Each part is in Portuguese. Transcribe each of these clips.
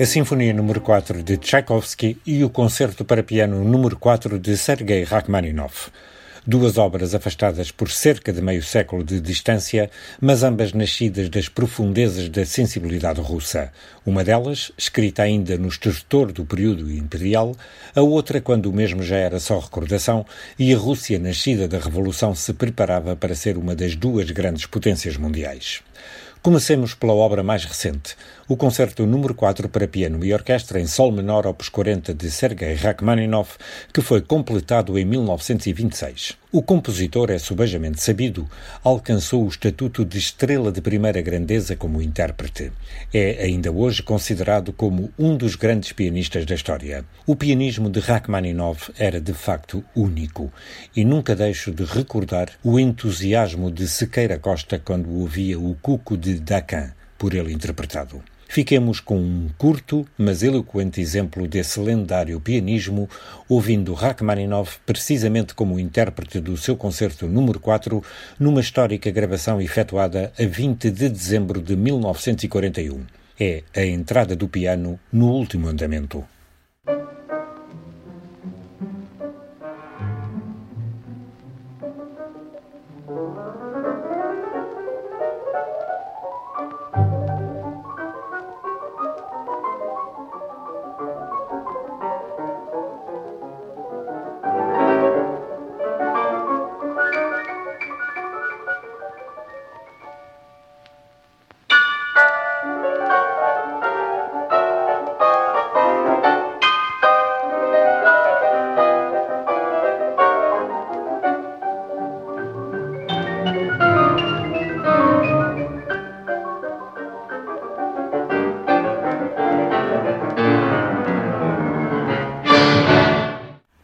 a Sinfonia número 4 de Tchaikovsky e o Concerto para Piano número 4 de Sergei Rachmaninoff. Duas obras afastadas por cerca de meio século de distância, mas ambas nascidas das profundezas da sensibilidade russa. Uma delas, escrita ainda no estertor do período imperial, a outra quando o mesmo já era só recordação e a Rússia nascida da Revolução se preparava para ser uma das duas grandes potências mundiais. Comecemos pela obra mais recente, o Concerto número 4 para piano e orquestra em Sol menor opus 40 de Sergei Rachmaninoff, que foi completado em 1926. O compositor é subejamente sabido, alcançou o estatuto de estrela de primeira grandeza como intérprete. É ainda hoje considerado como um dos grandes pianistas da história. O pianismo de Rachmaninoff era de facto único, e nunca deixo de recordar o entusiasmo de Sequeira Costa quando ouvia o Cuco de Dacan, por ele interpretado. Fiquemos com um curto, mas eloquente exemplo desse lendário pianismo, ouvindo Rachmaninoff precisamente como intérprete do seu concerto número 4, numa histórica gravação efetuada a 20 de dezembro de 1941. É a entrada do piano no último andamento.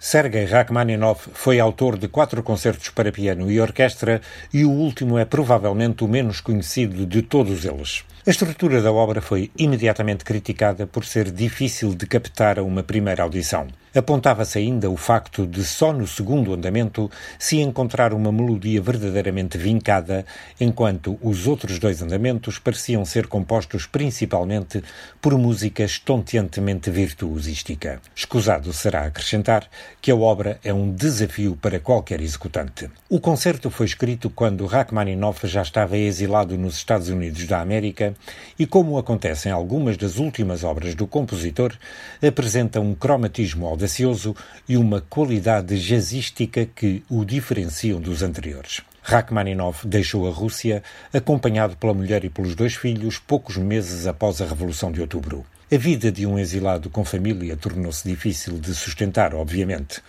Sergei Rachmaninoff foi autor de quatro concertos para piano e orquestra e o último é provavelmente o menos conhecido de todos eles. A estrutura da obra foi imediatamente criticada por ser difícil de captar a uma primeira audição. Apontava-se ainda o facto de só no segundo andamento se encontrar uma melodia verdadeiramente vincada, enquanto os outros dois andamentos pareciam ser compostos principalmente por música estonteantemente virtuosística. Escusado será acrescentar que a obra é um desafio para qualquer executante. O concerto foi escrito quando Rachmaninoff já estava exilado nos Estados Unidos da América e, como acontece em algumas das últimas obras do compositor, apresenta um cromatismo audacioso e uma qualidade jazzística que o diferenciam dos anteriores. Rachmaninoff deixou a Rússia, acompanhado pela mulher e pelos dois filhos, poucos meses após a Revolução de Outubro. A vida de um exilado com família tornou-se difícil de sustentar, obviamente,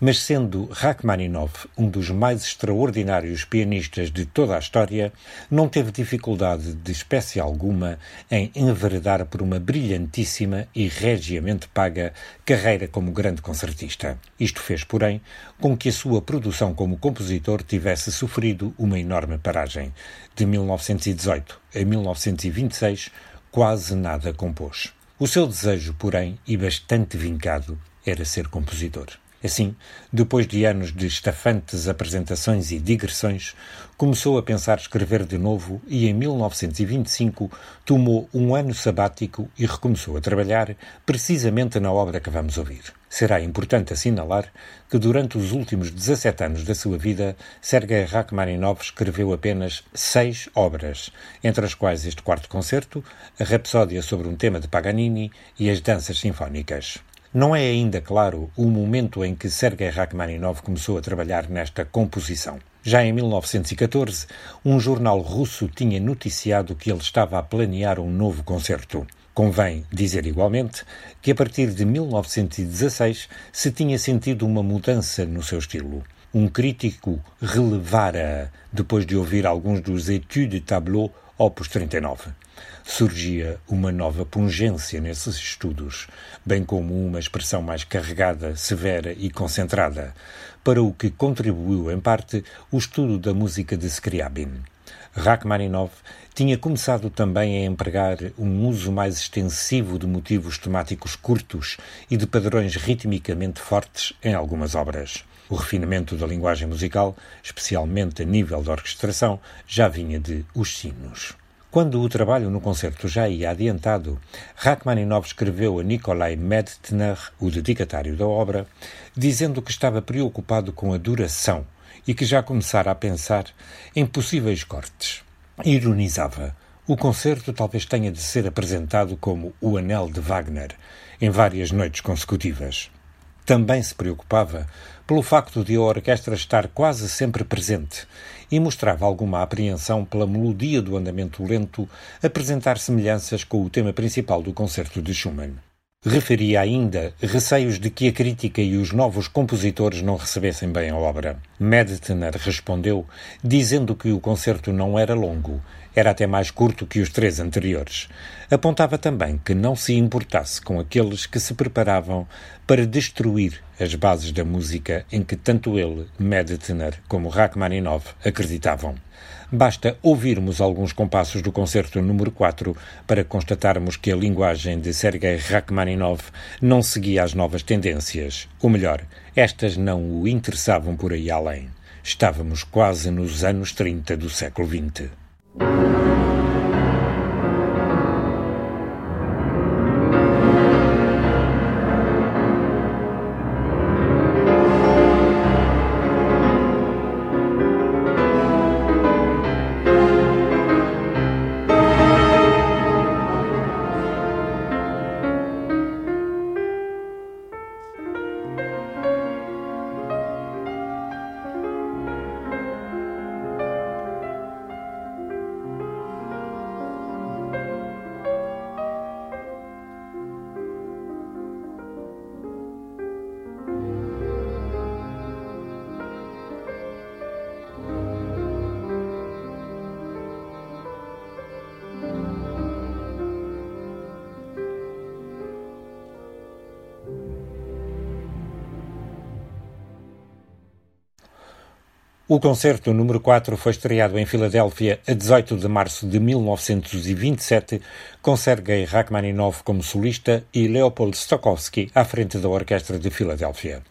mas sendo Rachmaninoff um dos mais extraordinários pianistas de toda a história, não teve dificuldade de espécie alguma em enveredar por uma brilhantíssima e regiamente paga carreira como grande concertista. Isto fez, porém, com que a sua produção como compositor tivesse sofrido uma enorme paragem. De 1918 a 1926, quase nada compôs. O seu desejo, porém, e bastante vincado, era ser compositor. Assim, depois de anos de estafantes apresentações e digressões, começou a pensar escrever de novo e em 1925 tomou um ano sabático e recomeçou a trabalhar precisamente na obra que vamos ouvir. Será importante assinalar que durante os últimos 17 anos da sua vida, Sergei Rachmaninoff escreveu apenas seis obras, entre as quais este quarto concerto, a Rapsódia sobre um tema de Paganini e as Danças Sinfónicas. Não é ainda claro o momento em que Sergei Rachmaninoff começou a trabalhar nesta composição. Já em 1914, um jornal russo tinha noticiado que ele estava a planear um novo concerto. Convém dizer igualmente que a partir de 1916 se tinha sentido uma mudança no seu estilo. Um crítico relevara depois de ouvir alguns dos Etudes de Tableau Opus 39 surgia uma nova pungência nesses estudos, bem como uma expressão mais carregada, severa e concentrada, para o que contribuiu, em parte, o estudo da música de Scriabin. Rachmaninoff tinha começado também a empregar um uso mais extensivo de motivos temáticos curtos e de padrões ritmicamente fortes em algumas obras. O refinamento da linguagem musical, especialmente a nível da orquestração, já vinha de Os Sinos. Quando o trabalho no concerto já ia adiantado, Rachmaninoff escreveu a Nikolai Medtner, o dedicatário da obra, dizendo que estava preocupado com a duração e que já começara a pensar em possíveis cortes. Ironizava. O concerto talvez tenha de ser apresentado como o Anel de Wagner, em várias noites consecutivas. Também se preocupava pelo facto de a orquestra estar quase sempre presente e mostrava alguma apreensão pela melodia do andamento lento apresentar semelhanças com o tema principal do concerto de Schumann. Referia ainda receios de que a crítica e os novos compositores não recebessem bem a obra. Medtner respondeu dizendo que o concerto não era longo era até mais curto que os três anteriores. Apontava também que não se importasse com aqueles que se preparavam para destruir as bases da música em que tanto ele, Medtner, como Rachmaninoff acreditavam. Basta ouvirmos alguns compassos do concerto número 4 para constatarmos que a linguagem de Sergei Rachmaninoff não seguia as novas tendências, ou melhor, estas não o interessavam por aí além. Estávamos quase nos anos 30 do século XX. O concerto número 4 foi estreado em Filadélfia a 18 de março de 1927, com Sergei Rachmaninoff como solista e Leopold Stokowski à frente da Orquestra de Filadélfia.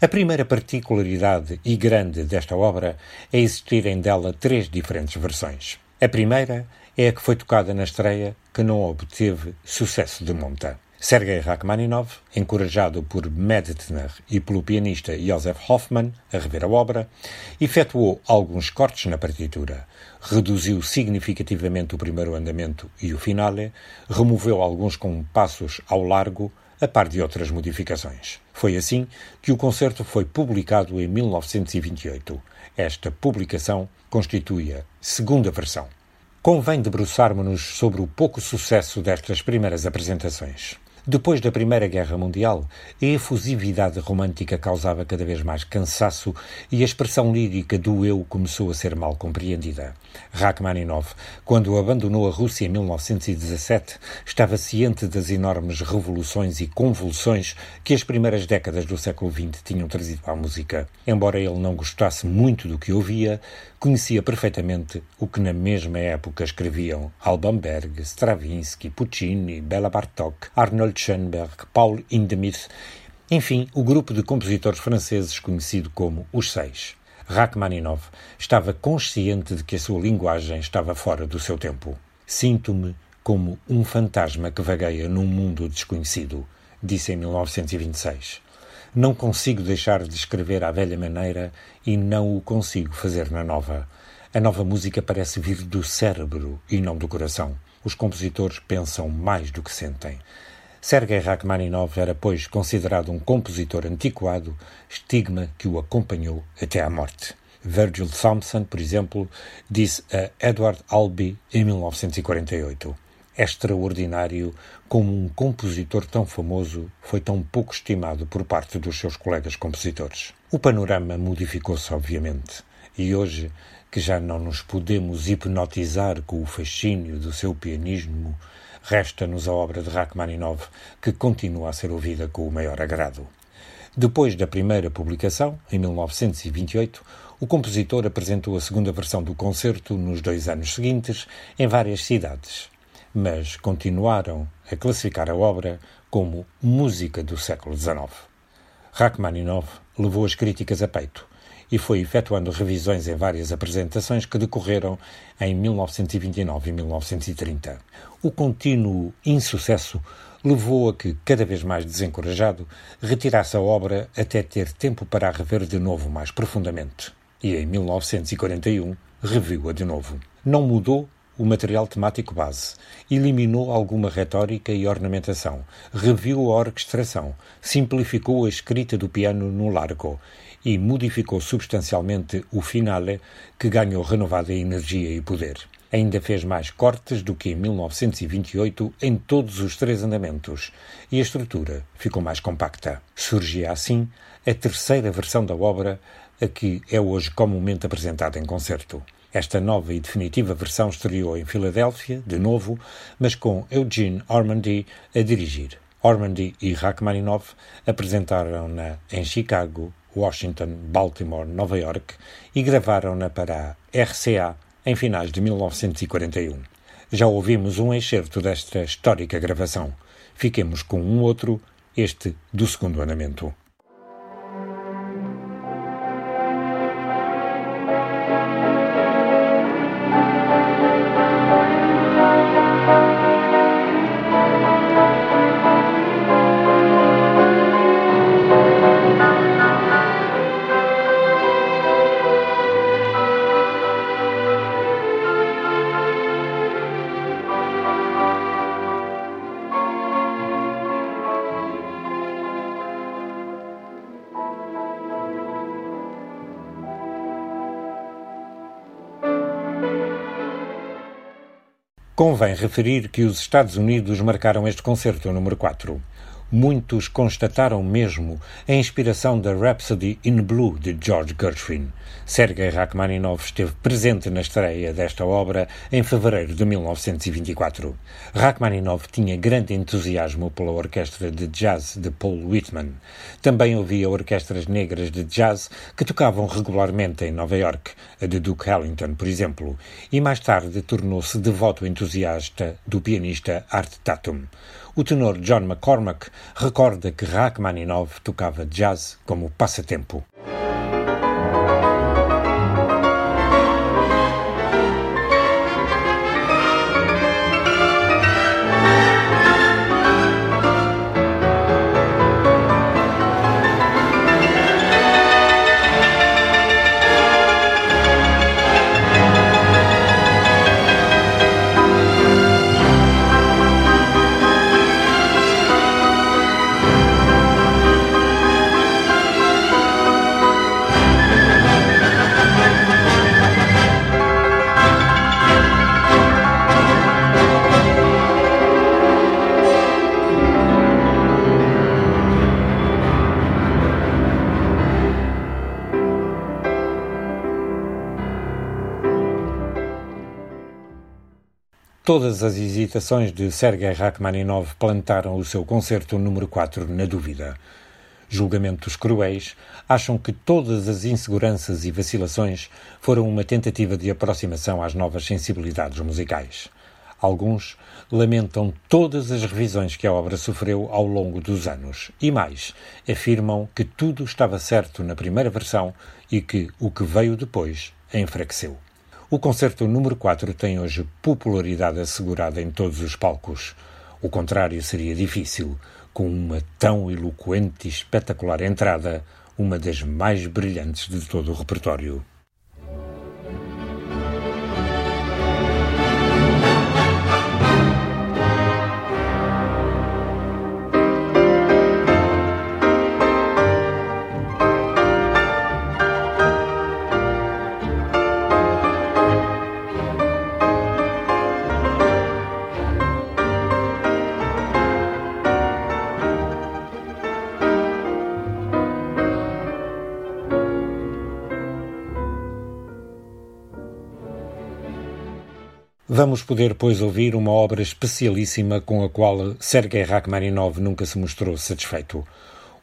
A primeira particularidade e grande desta obra é existirem dela três diferentes versões. A primeira é a que foi tocada na estreia, que não obteve sucesso de monta. Sergei Rachmaninoff, encorajado por Medtner e pelo pianista Josef Hoffmann a rever a obra, efetuou alguns cortes na partitura, reduziu significativamente o primeiro andamento e o finale, removeu alguns compassos ao largo, a par de outras modificações. Foi assim que o concerto foi publicado em 1928. Esta publicação constitui a segunda versão. Convém debruçarmos-nos sobre o pouco sucesso destas primeiras apresentações. Depois da Primeira Guerra Mundial, a efusividade romântica causava cada vez mais cansaço e a expressão lírica do eu começou a ser mal compreendida. Rachmaninoff, quando abandonou a Rússia em 1917, estava ciente das enormes revoluções e convulsões que as primeiras décadas do século XX tinham trazido à música. Embora ele não gostasse muito do que ouvia, conhecia perfeitamente o que na mesma época escreviam Alban Berg, Stravinsky, Puccini, Bela Bartok, Arnold Schoenberg, Paul Hindemith, enfim, o grupo de compositores franceses conhecido como Os Seis. Rachmaninoff estava consciente de que a sua linguagem estava fora do seu tempo. Sinto-me como um fantasma que vagueia num mundo desconhecido, disse em 1926. Não consigo deixar de escrever à velha maneira e não o consigo fazer na nova. A nova música parece vir do cérebro e não do coração. Os compositores pensam mais do que sentem. Sergei Rachmaninoff era, pois, considerado um compositor antiquado, estigma que o acompanhou até à morte. Virgil Thompson, por exemplo, disse a Edward Albee em 1948 extraordinário como um compositor tão famoso foi tão pouco estimado por parte dos seus colegas compositores. O panorama modificou-se, obviamente, e hoje, que já não nos podemos hipnotizar com o fascínio do seu pianismo, resta-nos a obra de Rachmaninoff, que continua a ser ouvida com o maior agrado. Depois da primeira publicação, em 1928, o compositor apresentou a segunda versão do concerto nos dois anos seguintes em várias cidades mas continuaram a classificar a obra como música do século XIX. Rachmaninoff levou as críticas a peito e foi efetuando revisões em várias apresentações que decorreram em 1929 e 1930. O contínuo insucesso levou a que, cada vez mais desencorajado, retirasse a obra até ter tempo para a rever de novo mais profundamente. E em 1941 reviu-a de novo. Não mudou o material temático base, eliminou alguma retórica e ornamentação, reviu a orquestração, simplificou a escrita do piano no largo e modificou substancialmente o finale, que ganhou renovada energia e poder. Ainda fez mais cortes do que em 1928 em todos os três andamentos e a estrutura ficou mais compacta. Surgia assim a terceira versão da obra, a que é hoje comumente apresentada em concerto. Esta nova e definitiva versão estreou em Filadélfia, de novo, mas com Eugene Ormandy a dirigir. Ormandy e Rachmaninoff apresentaram-na em Chicago, Washington, Baltimore, Nova York e gravaram-na para a RCA em finais de 1941. Já ouvimos um excerto desta histórica gravação. Fiquemos com um outro, este do segundo andamento. Convém referir que os Estados Unidos marcaram este concerto número 4. Muitos constataram mesmo a inspiração da Rhapsody in Blue de George Gershwin. Sergei Rachmaninoff esteve presente na estreia desta obra em fevereiro de 1924. Rachmaninoff tinha grande entusiasmo pela orquestra de jazz de Paul Whitman. Também ouvia orquestras negras de jazz que tocavam regularmente em Nova York, a de Duke Ellington, por exemplo, e mais tarde tornou-se devoto entusiasta do pianista Art Tatum. O tenor John McCormack recorda que Rachmaninoff tocava jazz como passatempo. Todas as hesitações de Sergei Rachmaninoff plantaram o seu concerto número 4 na dúvida. Julgamentos cruéis acham que todas as inseguranças e vacilações foram uma tentativa de aproximação às novas sensibilidades musicais. Alguns lamentam todas as revisões que a obra sofreu ao longo dos anos e mais, afirmam que tudo estava certo na primeira versão e que o que veio depois enfraqueceu. O concerto número 4 tem hoje popularidade assegurada em todos os palcos. O contrário seria difícil, com uma tão eloquente e espetacular entrada, uma das mais brilhantes de todo o repertório. Vamos poder, pois, ouvir uma obra especialíssima com a qual Sergei Rachmaninov nunca se mostrou satisfeito.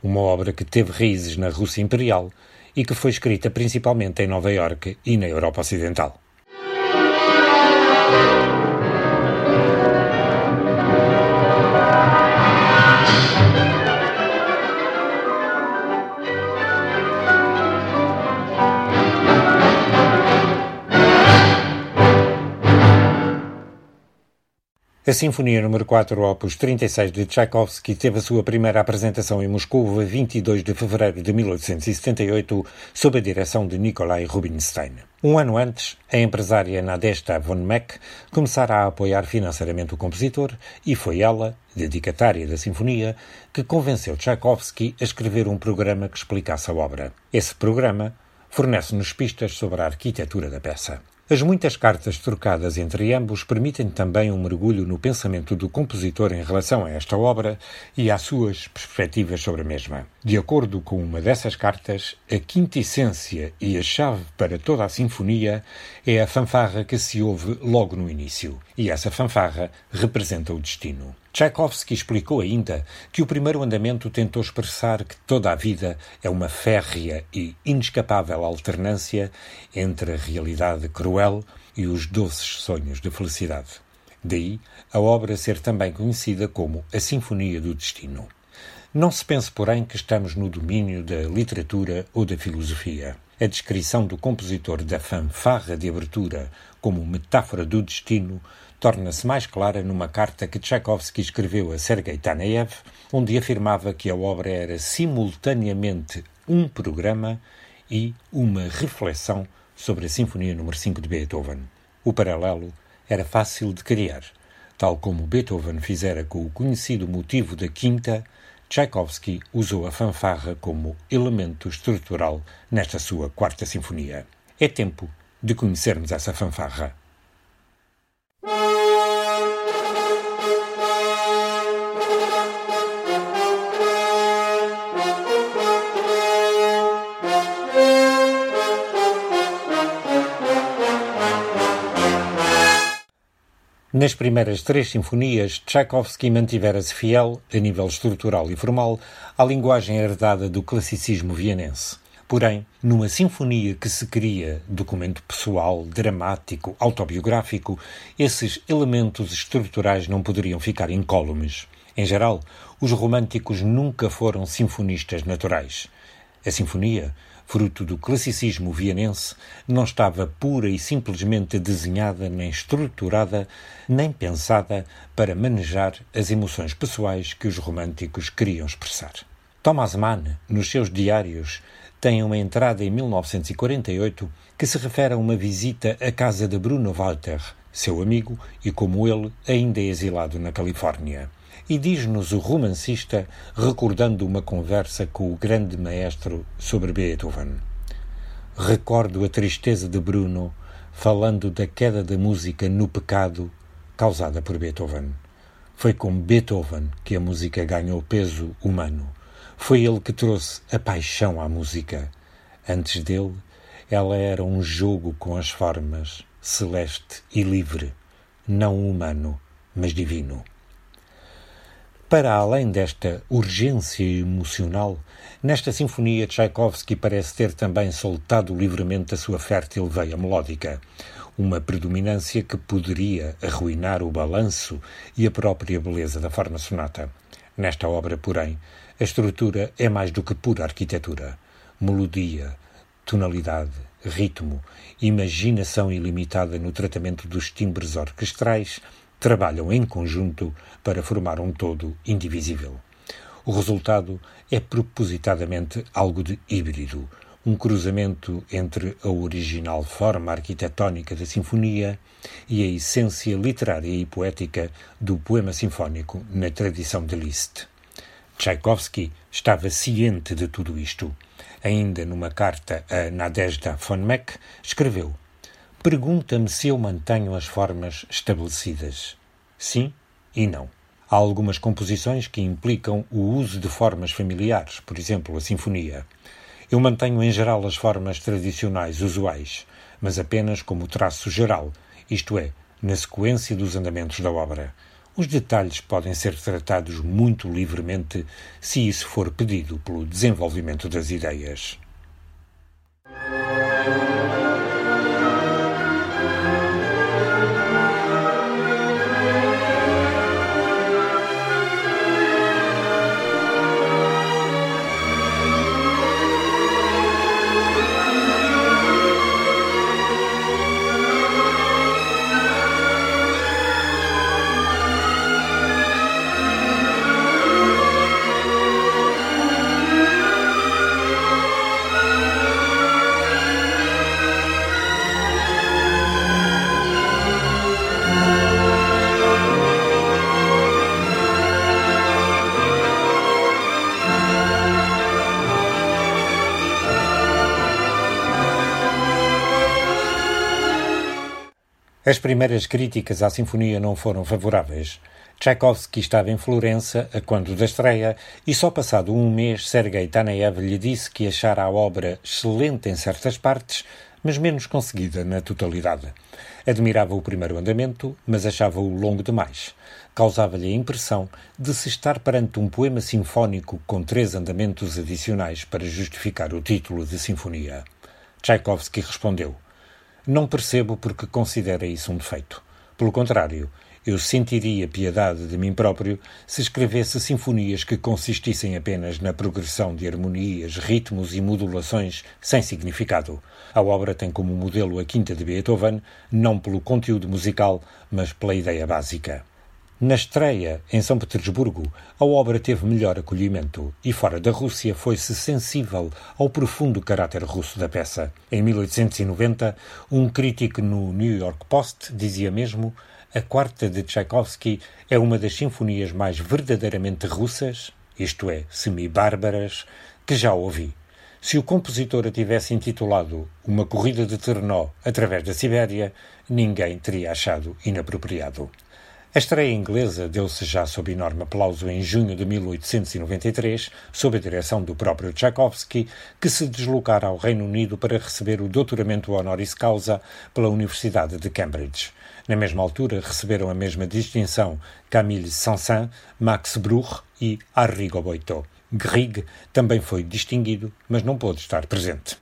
Uma obra que teve raízes na Rússia Imperial e que foi escrita principalmente em Nova Iorque e na Europa Ocidental. A Sinfonia número 4, opus 36 de Tchaikovsky, teve a sua primeira apresentação em Moscou a 22 de fevereiro de 1878, sob a direção de Nikolai Rubinstein. Um ano antes, a empresária Nadezhda von Meck começara a apoiar financeiramente o compositor e foi ela, dedicatária da Sinfonia, que convenceu Tchaikovsky a escrever um programa que explicasse a obra. Esse programa fornece-nos pistas sobre a arquitetura da peça. As muitas cartas trocadas entre ambos permitem também um mergulho no pensamento do compositor em relação a esta obra e às suas perspectivas sobre a mesma. De acordo com uma dessas cartas, a quintessência e a chave para toda a sinfonia é a fanfarra que se ouve logo no início, e essa fanfarra representa o destino. Tchaikovsky explicou ainda que o primeiro andamento tentou expressar que toda a vida é uma férrea e inescapável alternância entre a realidade cruel e os doces sonhos de felicidade. Daí a obra ser também conhecida como a Sinfonia do Destino. Não se pense, porém, que estamos no domínio da literatura ou da filosofia. A descrição do compositor da fanfarra de abertura como metáfora do destino torna-se mais clara numa carta que Tchaikovsky escreveu a Sergei Taneyev, onde afirmava que a obra era simultaneamente um programa e uma reflexão sobre a Sinfonia número 5 de Beethoven. O paralelo era fácil de criar. Tal como Beethoven fizera com o conhecido motivo da quinta, Tchaikovsky usou a fanfarra como elemento estrutural nesta sua quarta sinfonia. É tempo de conhecermos essa fanfarra. Nas primeiras três sinfonias, Tchaikovsky mantivera-se fiel, a nível estrutural e formal, à linguagem herdada do classicismo vienense. Porém, numa sinfonia que se cria documento pessoal, dramático, autobiográfico, esses elementos estruturais não poderiam ficar incólumes. Em geral, os românticos nunca foram sinfonistas naturais. A sinfonia fruto do classicismo vienense, não estava pura e simplesmente desenhada, nem estruturada, nem pensada para manejar as emoções pessoais que os românticos queriam expressar. Thomas Mann, nos seus diários, tem uma entrada em 1948 que se refere a uma visita à casa de Bruno Walter, seu amigo e, como ele, ainda exilado na Califórnia. E diz-nos o romancista, recordando uma conversa com o grande maestro sobre Beethoven. Recordo a tristeza de Bruno falando da queda da música no pecado causada por Beethoven. Foi com Beethoven que a música ganhou peso humano. Foi ele que trouxe a paixão à música. Antes dele, ela era um jogo com as formas, celeste e livre, não humano, mas divino. Para além desta urgência emocional, nesta sinfonia Tchaikovsky parece ter também soltado livremente a sua fértil veia melódica, uma predominância que poderia arruinar o balanço e a própria beleza da forma sonata. Nesta obra, porém, a estrutura é mais do que pura arquitetura. Melodia, tonalidade, ritmo, imaginação ilimitada no tratamento dos timbres orquestrais trabalham em conjunto para formar um todo indivisível. O resultado é propositadamente algo de híbrido, um cruzamento entre a original forma arquitetónica da sinfonia e a essência literária e poética do poema sinfónico na tradição de Liszt. Tchaikovsky estava ciente de tudo isto. Ainda numa carta a Nadezhda von Meck, escreveu Pergunta-me se eu mantenho as formas estabelecidas. Sim e não. Há algumas composições que implicam o uso de formas familiares, por exemplo, a sinfonia. Eu mantenho em geral as formas tradicionais usuais, mas apenas como traço geral, isto é, na sequência dos andamentos da obra. Os detalhes podem ser tratados muito livremente se isso for pedido pelo desenvolvimento das ideias. As primeiras críticas à sinfonia não foram favoráveis. Tchaikovsky estava em Florença a quando da estreia e só passado um mês Sergei Taneyev lhe disse que achara a obra excelente em certas partes, mas menos conseguida na totalidade. Admirava o primeiro andamento, mas achava-o longo demais. Causava-lhe a impressão de se estar perante um poema sinfónico com três andamentos adicionais para justificar o título de sinfonia. Tchaikovsky respondeu: não percebo porque considera isso um defeito. Pelo contrário, eu sentiria piedade de mim próprio se escrevesse sinfonias que consistissem apenas na progressão de harmonias, ritmos e modulações sem significado. A obra tem como modelo a Quinta de Beethoven, não pelo conteúdo musical, mas pela ideia básica. Na estreia, em São Petersburgo, a obra teve melhor acolhimento e, fora da Rússia, foi-se sensível ao profundo caráter russo da peça. Em 1890, um crítico no New York Post dizia mesmo: A quarta de Tchaikovsky é uma das sinfonias mais verdadeiramente russas, isto é, semi-bárbaras, que já ouvi. Se o compositor a tivesse intitulado Uma Corrida de Ternó através da Sibéria, ninguém teria achado inapropriado. A estreia inglesa deu-se já sob enorme aplauso em junho de 1893, sob a direção do próprio Tchaikovsky, que se deslocara ao Reino Unido para receber o doutoramento honoris causa pela Universidade de Cambridge. Na mesma altura receberam a mesma distinção Camille Saint-Saëns, Max Bruch e Arrigo Boito. Grieg também foi distinguido, mas não pôde estar presente.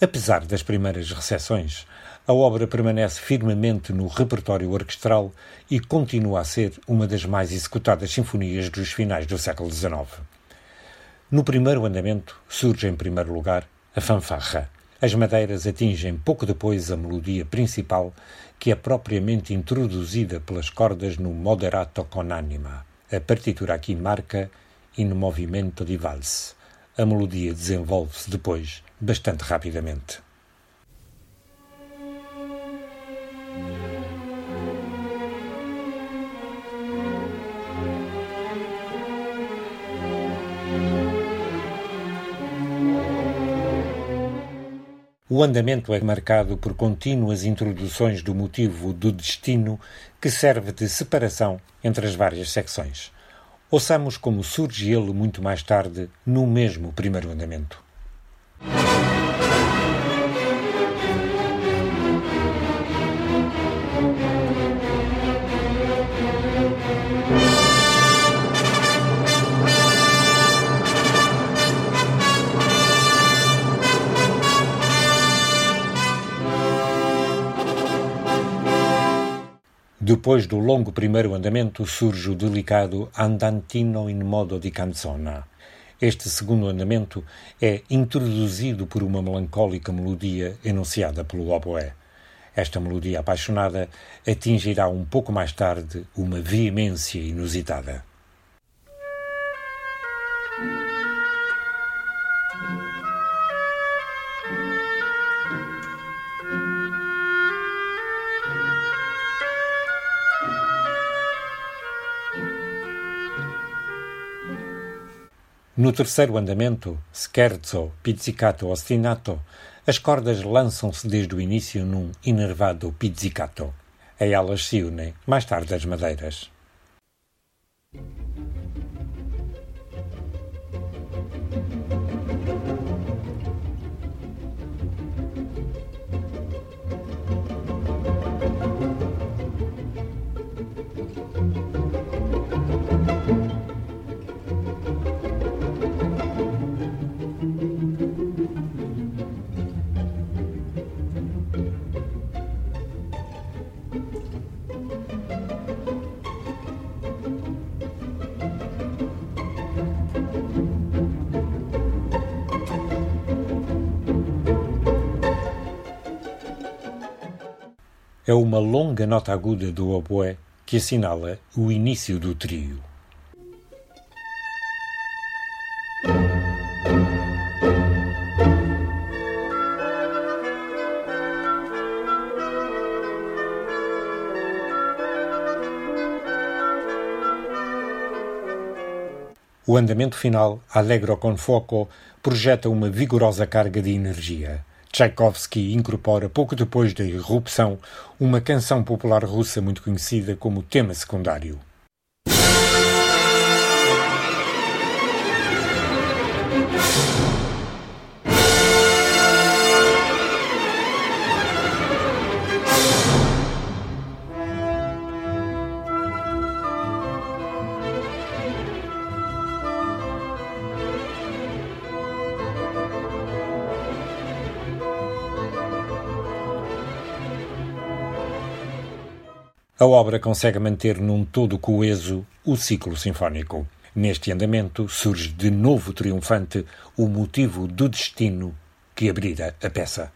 Apesar das primeiras recepções, a obra permanece firmemente no repertório orquestral e continua a ser uma das mais executadas sinfonias dos finais do século XIX. No primeiro andamento surge em primeiro lugar a fanfarra. As madeiras atingem pouco depois a melodia principal, que é propriamente introduzida pelas cordas no moderato con anima. A partitura aqui marca in movimento di valse. A melodia desenvolve-se depois bastante rapidamente. O andamento é marcado por contínuas introduções do motivo do destino que serve de separação entre as várias secções. Ouçamos como surge ele muito mais tarde no mesmo primeiro andamento. Depois do longo primeiro andamento surge o delicado Andantino in modo di canzona. Este segundo andamento é introduzido por uma melancólica melodia enunciada pelo oboé. Esta melodia apaixonada atingirá um pouco mais tarde uma veemência inusitada. No terceiro andamento, scherzo, pizzicato ostinato, as cordas lançam-se desde o início num enervado pizzicato. A elas se unem, mais tarde, as madeiras. É uma longa nota aguda do oboé que assinala o início do trio. O andamento final, Allegro con Foco, projeta uma vigorosa carga de energia. Tchaikovsky incorpora, pouco depois da irrupção, uma canção popular russa muito conhecida como tema secundário. A obra consegue manter num todo coeso o ciclo sinfónico. Neste andamento surge de novo triunfante o motivo do destino que abrira a peça.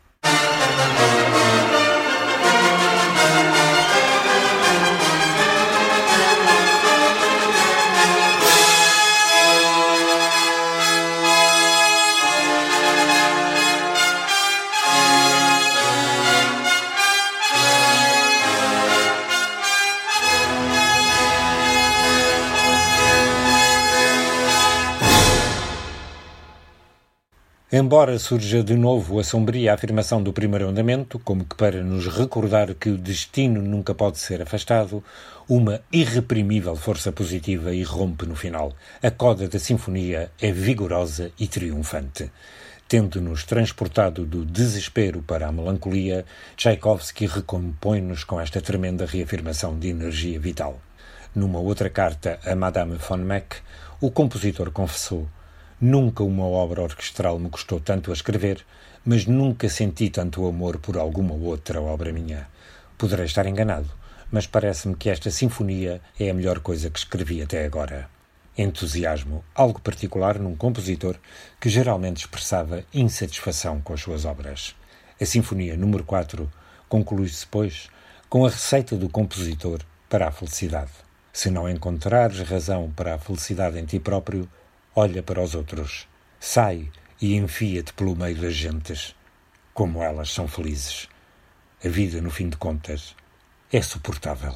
Embora surja de novo a sombria afirmação do primeiro andamento, como que para nos recordar que o destino nunca pode ser afastado, uma irreprimível força positiva irrompe no final. A coda da sinfonia é vigorosa e triunfante. Tendo-nos transportado do desespero para a melancolia, Tchaikovsky recompõe-nos com esta tremenda reafirmação de energia vital. Numa outra carta a Madame von Meck, o compositor confessou Nunca uma obra orquestral me custou tanto a escrever, mas nunca senti tanto amor por alguma outra obra minha. Poderei estar enganado, mas parece-me que esta sinfonia é a melhor coisa que escrevi até agora. Entusiasmo, algo particular num compositor que geralmente expressava insatisfação com as suas obras. A Sinfonia número 4 conclui-se, pois, com a receita do compositor para a felicidade. Se não encontrares razão para a felicidade em ti próprio, olha para os outros, sai e enfia-te pelo meio das gentes. Como elas são felizes. A vida, no fim de contas, é suportável.